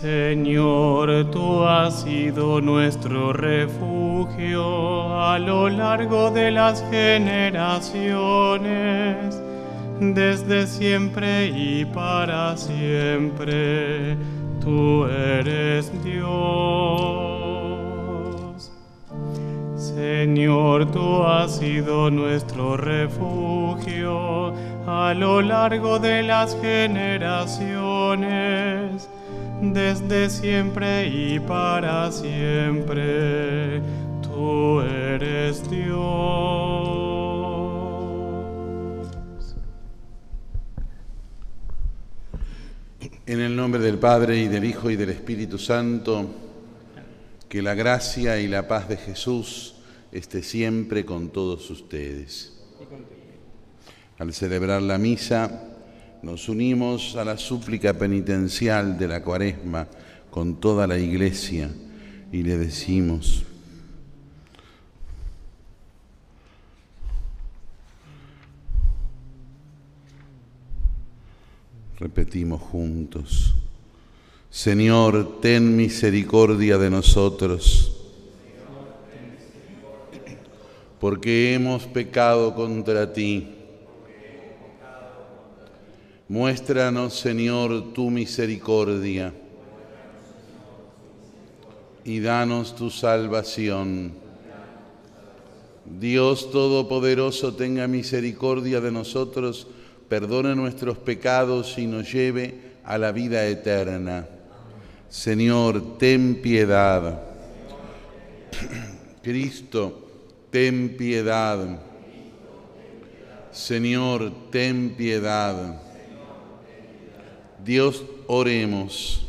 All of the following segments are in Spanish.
Señor, tú has sido nuestro refugio a lo largo de las generaciones, desde siempre y para siempre. Tú eres Dios. Señor, tú has sido nuestro refugio a lo largo de las generaciones desde siempre y para siempre. Tú eres Dios. En el nombre del Padre y del Hijo y del Espíritu Santo, que la gracia y la paz de Jesús esté siempre con todos ustedes. Al celebrar la misa, nos unimos a la súplica penitencial de la cuaresma con toda la iglesia y le decimos, repetimos juntos, Señor, ten misericordia de nosotros, porque hemos pecado contra ti Muéstranos, Señor, tu misericordia y danos tu salvación. Dios Todopoderoso, tenga misericordia de nosotros, perdone nuestros pecados y nos lleve a la vida eterna. Señor, ten piedad. Cristo, ten piedad. Señor, ten piedad. Dios, oremos.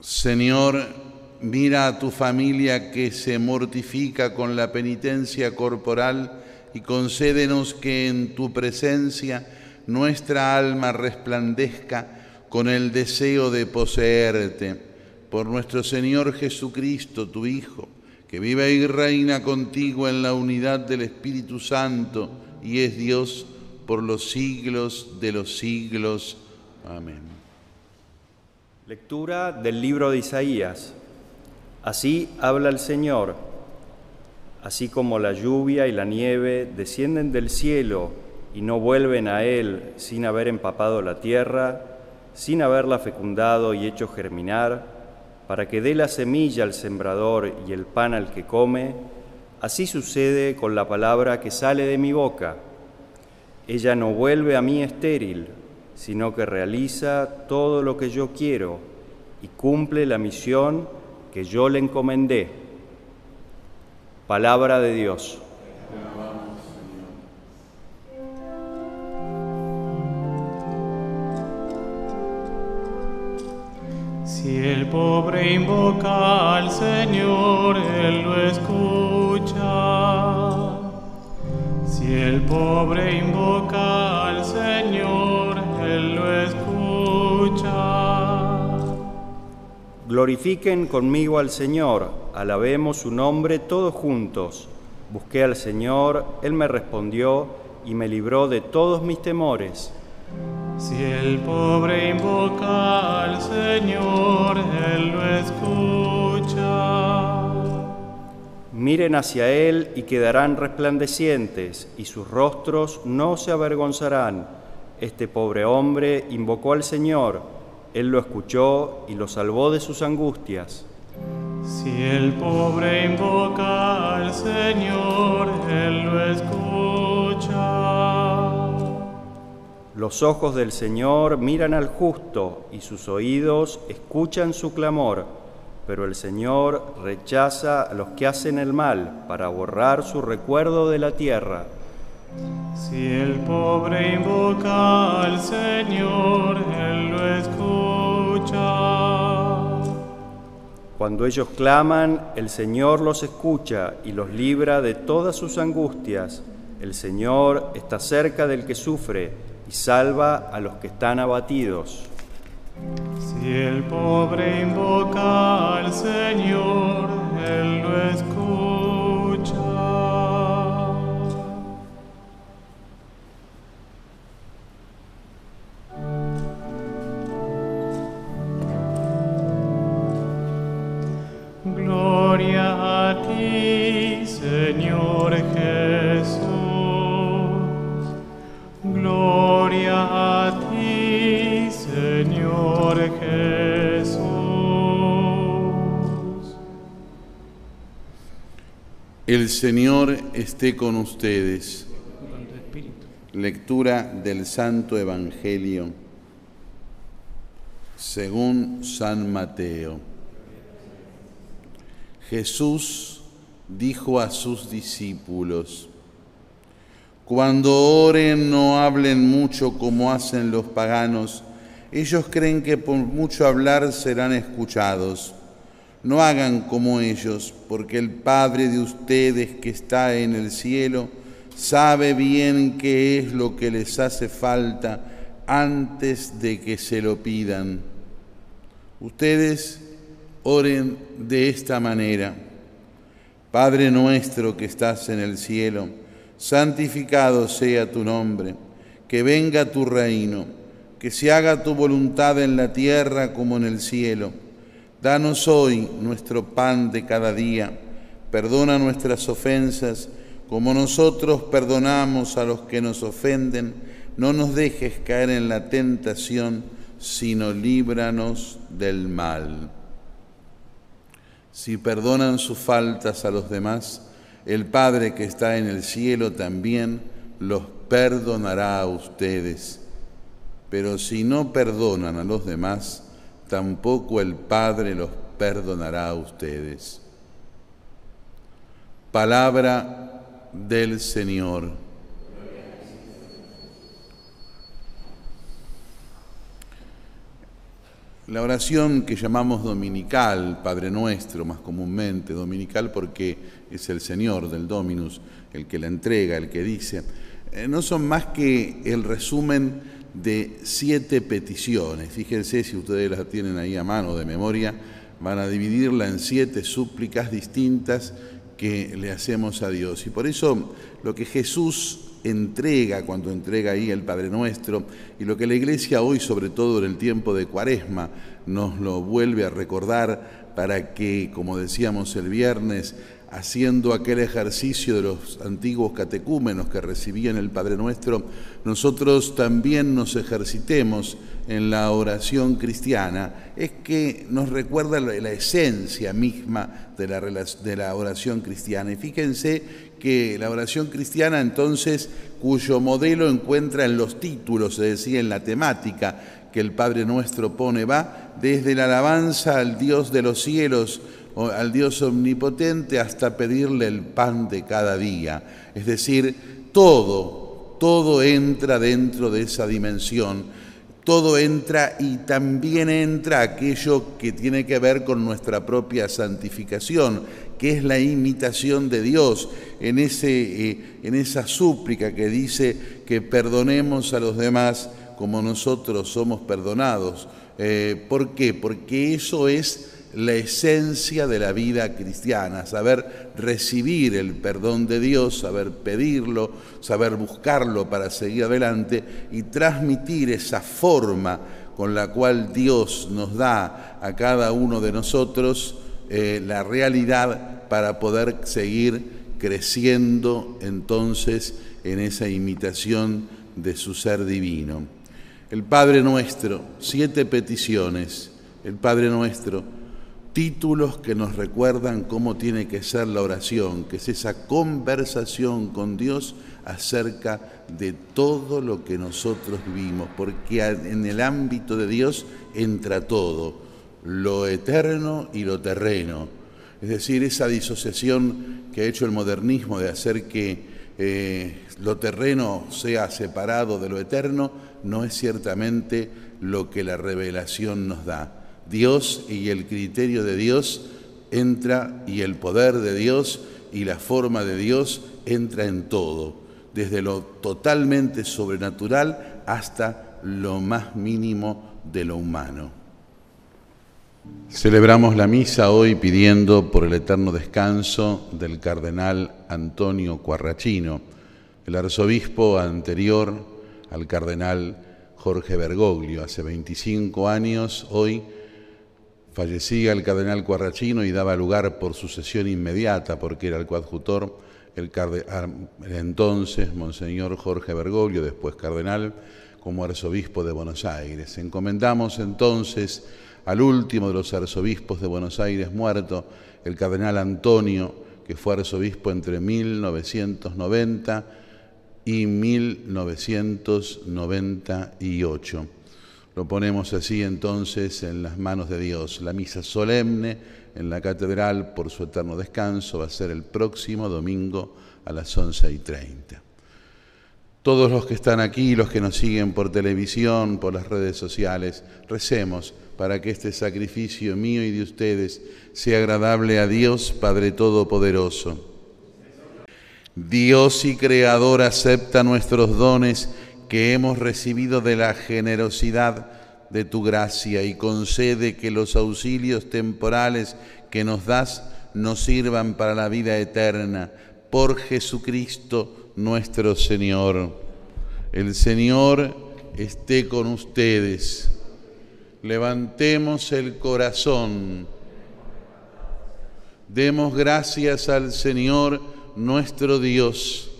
Señor, mira a tu familia que se mortifica con la penitencia corporal y concédenos que en tu presencia nuestra alma resplandezca con el deseo de poseerte. Por nuestro Señor Jesucristo, tu Hijo, que vive y reina contigo en la unidad del Espíritu Santo y es Dios por los siglos de los siglos. Amén. Lectura del libro de Isaías. Así habla el Señor, así como la lluvia y la nieve descienden del cielo y no vuelven a Él sin haber empapado la tierra, sin haberla fecundado y hecho germinar, para que dé la semilla al sembrador y el pan al que come, así sucede con la palabra que sale de mi boca ella no vuelve a mí estéril, sino que realiza todo lo que yo quiero y cumple la misión que yo le encomendé. Palabra de Dios. Si el pobre invoca al Señor, Él lo escucha. El pobre invoca al Señor, Él lo escucha. Glorifiquen conmigo al Señor, alabemos su nombre todos juntos. Busqué al Señor, Él me respondió y me libró de todos mis temores. Si el pobre invoca al Señor, Él lo escucha. Miren hacia Él y quedarán resplandecientes, y sus rostros no se avergonzarán. Este pobre hombre invocó al Señor, Él lo escuchó y lo salvó de sus angustias. Si el pobre invoca al Señor, Él lo escucha. Los ojos del Señor miran al justo y sus oídos escuchan su clamor pero el Señor rechaza a los que hacen el mal para borrar su recuerdo de la tierra. Si el pobre invoca al Señor, Él lo escucha. Cuando ellos claman, el Señor los escucha y los libra de todas sus angustias. El Señor está cerca del que sufre y salva a los que están abatidos. Si el pobre invoca al Señor, Él lo escucha. Señor esté con ustedes. Lectura del Santo Evangelio según San Mateo. Jesús dijo a sus discípulos, Cuando oren no hablen mucho como hacen los paganos, ellos creen que por mucho hablar serán escuchados. No hagan como ellos, porque el Padre de ustedes que está en el cielo sabe bien qué es lo que les hace falta antes de que se lo pidan. Ustedes oren de esta manera. Padre nuestro que estás en el cielo, santificado sea tu nombre, que venga tu reino, que se haga tu voluntad en la tierra como en el cielo. Danos hoy nuestro pan de cada día, perdona nuestras ofensas como nosotros perdonamos a los que nos ofenden, no nos dejes caer en la tentación, sino líbranos del mal. Si perdonan sus faltas a los demás, el Padre que está en el cielo también los perdonará a ustedes. Pero si no perdonan a los demás, tampoco el Padre los perdonará a ustedes. Palabra del Señor. La oración que llamamos dominical, Padre Nuestro, más comúnmente, dominical porque es el Señor del Dominus, el que la entrega, el que dice, eh, no son más que el resumen de siete peticiones. Fíjense si ustedes las tienen ahí a mano de memoria, van a dividirla en siete súplicas distintas que le hacemos a Dios. Y por eso lo que Jesús entrega cuando entrega ahí el Padre Nuestro y lo que la Iglesia hoy, sobre todo en el tiempo de Cuaresma, nos lo vuelve a recordar para que, como decíamos el viernes, haciendo aquel ejercicio de los antiguos catecúmenos que recibían el Padre Nuestro, nosotros también nos ejercitemos en la oración cristiana, es que nos recuerda la esencia misma de la, oración cristiana. Y fíjense que la oración cristiana entonces, cuyo modelo encuentra en los títulos, es decir, en la temática que el Padre Nuestro pone, va desde la alabanza al Dios de los cielos, al Dios omnipotente, hasta pedirle el pan de cada día. Es decir, todo, todo entra dentro de esa dimensión todo entra y también entra aquello que tiene que ver con nuestra propia santificación, que es la imitación de Dios en, ese, eh, en esa súplica que dice que perdonemos a los demás como nosotros somos perdonados. Eh, ¿Por qué? Porque eso es la esencia de la vida cristiana, saber recibir el perdón de Dios, saber pedirlo, saber buscarlo para seguir adelante y transmitir esa forma con la cual Dios nos da a cada uno de nosotros eh, la realidad para poder seguir creciendo entonces en esa imitación de su ser divino. El Padre nuestro, siete peticiones, el Padre nuestro, títulos que nos recuerdan cómo tiene que ser la oración, que es esa conversación con Dios acerca de todo lo que nosotros vivimos, porque en el ámbito de Dios entra todo, lo eterno y lo terreno. Es decir, esa disociación que ha hecho el modernismo de hacer que eh, lo terreno sea separado de lo eterno, no es ciertamente lo que la revelación nos da. Dios y el criterio de Dios entra y el poder de Dios y la forma de Dios entra en todo, desde lo totalmente sobrenatural hasta lo más mínimo de lo humano. Celebramos la misa hoy pidiendo por el eterno descanso del cardenal Antonio Cuarrachino, el arzobispo anterior al cardenal Jorge Bergoglio. Hace 25 años, hoy, fallecía el cardenal Cuarrachino y daba lugar por sucesión inmediata, porque era el coadjutor, el, entonces Monseñor Jorge Bergoglio, después cardenal, como arzobispo de Buenos Aires. Encomendamos entonces al último de los arzobispos de Buenos Aires muerto, el cardenal Antonio, que fue arzobispo entre 1990 y 1998. Lo ponemos así entonces en las manos de Dios. La misa solemne en la catedral por su eterno descanso va a ser el próximo domingo a las 11 y 30. Todos los que están aquí, los que nos siguen por televisión, por las redes sociales, recemos para que este sacrificio mío y de ustedes sea agradable a Dios Padre Todopoderoso. Dios y Creador acepta nuestros dones que hemos recibido de la generosidad de tu gracia y concede que los auxilios temporales que nos das nos sirvan para la vida eterna. Por Jesucristo nuestro Señor. El Señor esté con ustedes. Levantemos el corazón. Demos gracias al Señor nuestro Dios.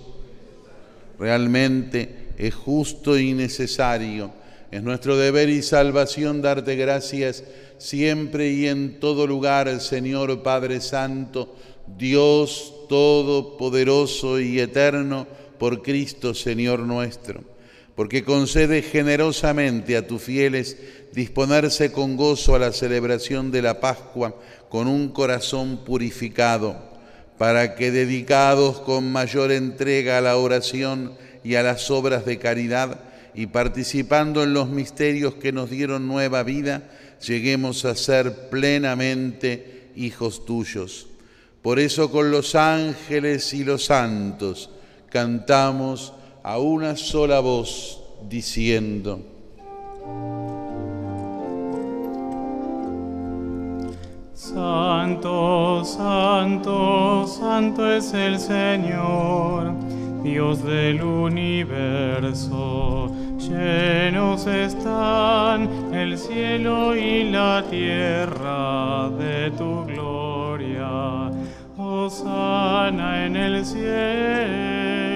Realmente es justo y necesario. Es nuestro deber y salvación darte gracias siempre y en todo lugar, Señor Padre Santo, Dios Todopoderoso y Eterno, por Cristo Señor nuestro, porque concede generosamente a tus fieles disponerse con gozo a la celebración de la Pascua con un corazón purificado, para que dedicados con mayor entrega a la oración y a las obras de caridad y participando en los misterios que nos dieron nueva vida, lleguemos a ser plenamente hijos tuyos. Por eso con los ángeles y los santos cantamos a una sola voz diciendo, Santo, santo, santo es el Señor, Dios del universo. Llenos están el cielo y la tierra de tu gloria. Osana en el cielo.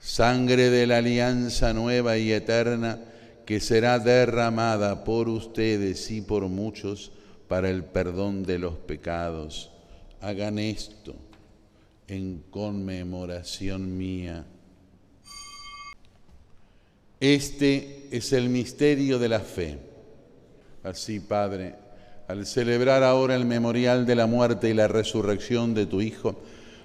sangre de la alianza nueva y eterna que será derramada por ustedes y por muchos para el perdón de los pecados. Hagan esto en conmemoración mía. Este es el misterio de la fe. Así, Padre, al celebrar ahora el memorial de la muerte y la resurrección de tu Hijo,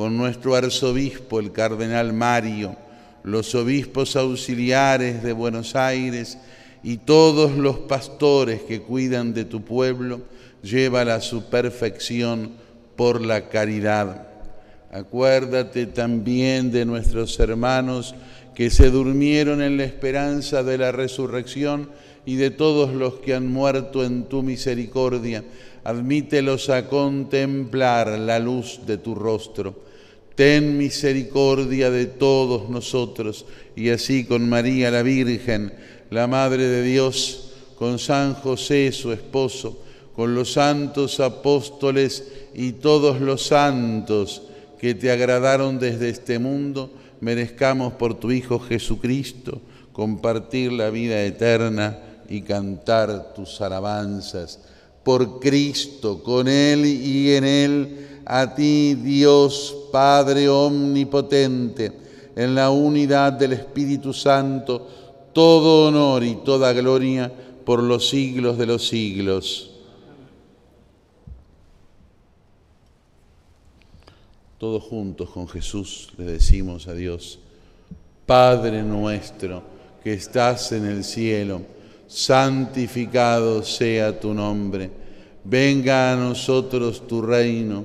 con nuestro arzobispo, el cardenal Mario, los obispos auxiliares de Buenos Aires y todos los pastores que cuidan de tu pueblo, llévala a su perfección por la caridad. Acuérdate también de nuestros hermanos que se durmieron en la esperanza de la resurrección y de todos los que han muerto en tu misericordia. Admítelos a contemplar la luz de tu rostro. Ten misericordia de todos nosotros y así con María la Virgen, la Madre de Dios, con San José su esposo, con los santos apóstoles y todos los santos que te agradaron desde este mundo, merezcamos por tu Hijo Jesucristo compartir la vida eterna y cantar tus alabanzas. Por Cristo, con Él y en Él, a ti Dios Padre Omnipotente, en la unidad del Espíritu Santo, todo honor y toda gloria por los siglos de los siglos. Todos juntos con Jesús le decimos a Dios, Padre nuestro que estás en el cielo, santificado sea tu nombre, venga a nosotros tu reino,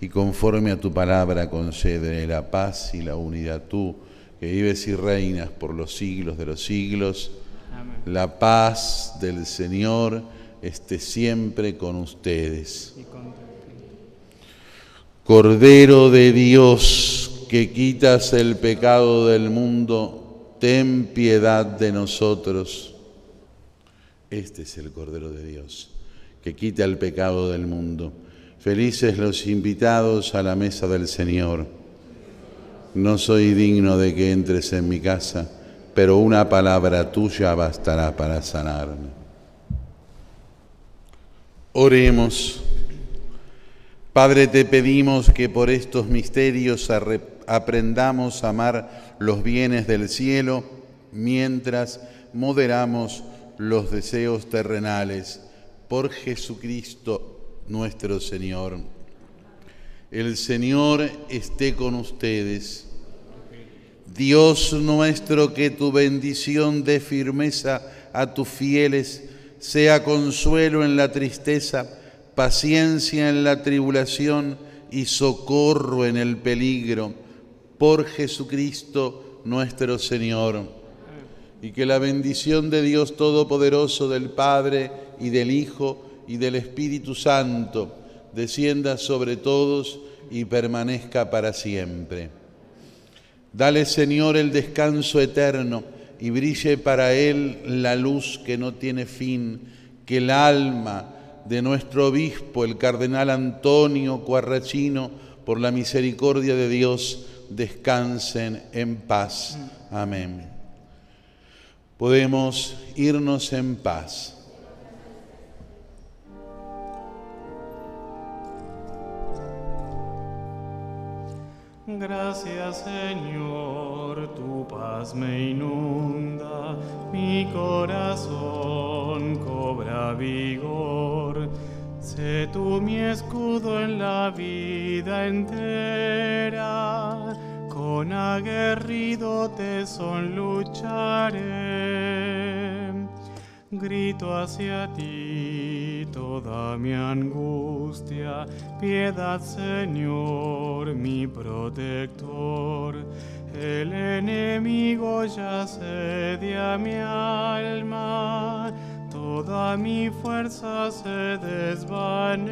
Y conforme a tu palabra concede la paz y la unidad tú, que vives y reinas por los siglos de los siglos. La paz del Señor esté siempre con ustedes. Cordero de Dios, que quitas el pecado del mundo, ten piedad de nosotros. Este es el Cordero de Dios, que quita el pecado del mundo. Felices los invitados a la mesa del Señor. No soy digno de que entres en mi casa, pero una palabra tuya bastará para sanarme. Oremos. Padre, te pedimos que por estos misterios aprendamos a amar los bienes del cielo mientras moderamos los deseos terrenales. Por Jesucristo nuestro Señor. El Señor esté con ustedes. Dios nuestro, que tu bendición dé firmeza a tus fieles, sea consuelo en la tristeza, paciencia en la tribulación y socorro en el peligro por Jesucristo nuestro Señor. Y que la bendición de Dios Todopoderoso, del Padre y del Hijo y del Espíritu Santo, descienda sobre todos y permanezca para siempre. Dale, Señor, el descanso eterno y brille para él la luz que no tiene fin, que el alma de nuestro obispo, el cardenal Antonio Cuarrachino, por la misericordia de Dios, descansen en paz. Amén. Podemos irnos en paz. Gracias Señor, tu paz me inunda, mi corazón cobra vigor Sé tú mi escudo en la vida entera, con aguerrido son lucharé. Grito hacia ti, toda mi angustia. Piedad, Señor, mi protector. El enemigo ya sedia mi alma, toda mi fuerza se desvaneció.